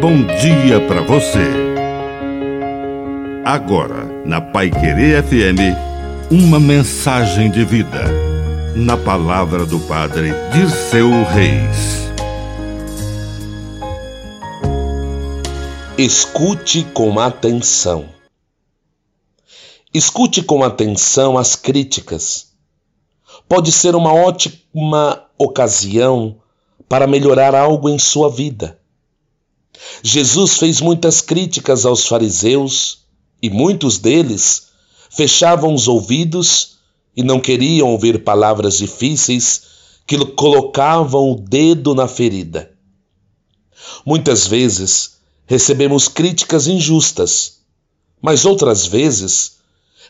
bom dia para você. Agora, na Pai Querer FM, uma mensagem de vida. Na palavra do Padre Dirceu Reis. Escute com atenção. Escute com atenção as críticas. Pode ser uma ótima ocasião para melhorar algo em sua vida. Jesus fez muitas críticas aos fariseus e muitos deles fechavam os ouvidos e não queriam ouvir palavras difíceis que colocavam o dedo na ferida. Muitas vezes recebemos críticas injustas, mas outras vezes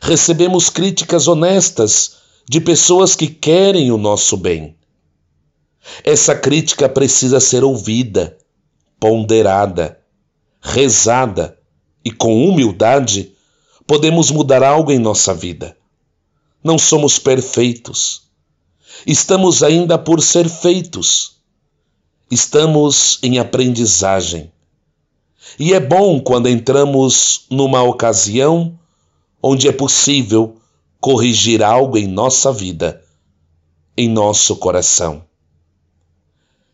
recebemos críticas honestas de pessoas que querem o nosso bem. Essa crítica precisa ser ouvida, ponderada, rezada e com humildade podemos mudar algo em nossa vida. Não somos perfeitos. Estamos ainda por ser feitos. Estamos em aprendizagem. E é bom quando entramos numa ocasião onde é possível corrigir algo em nossa vida, em nosso coração.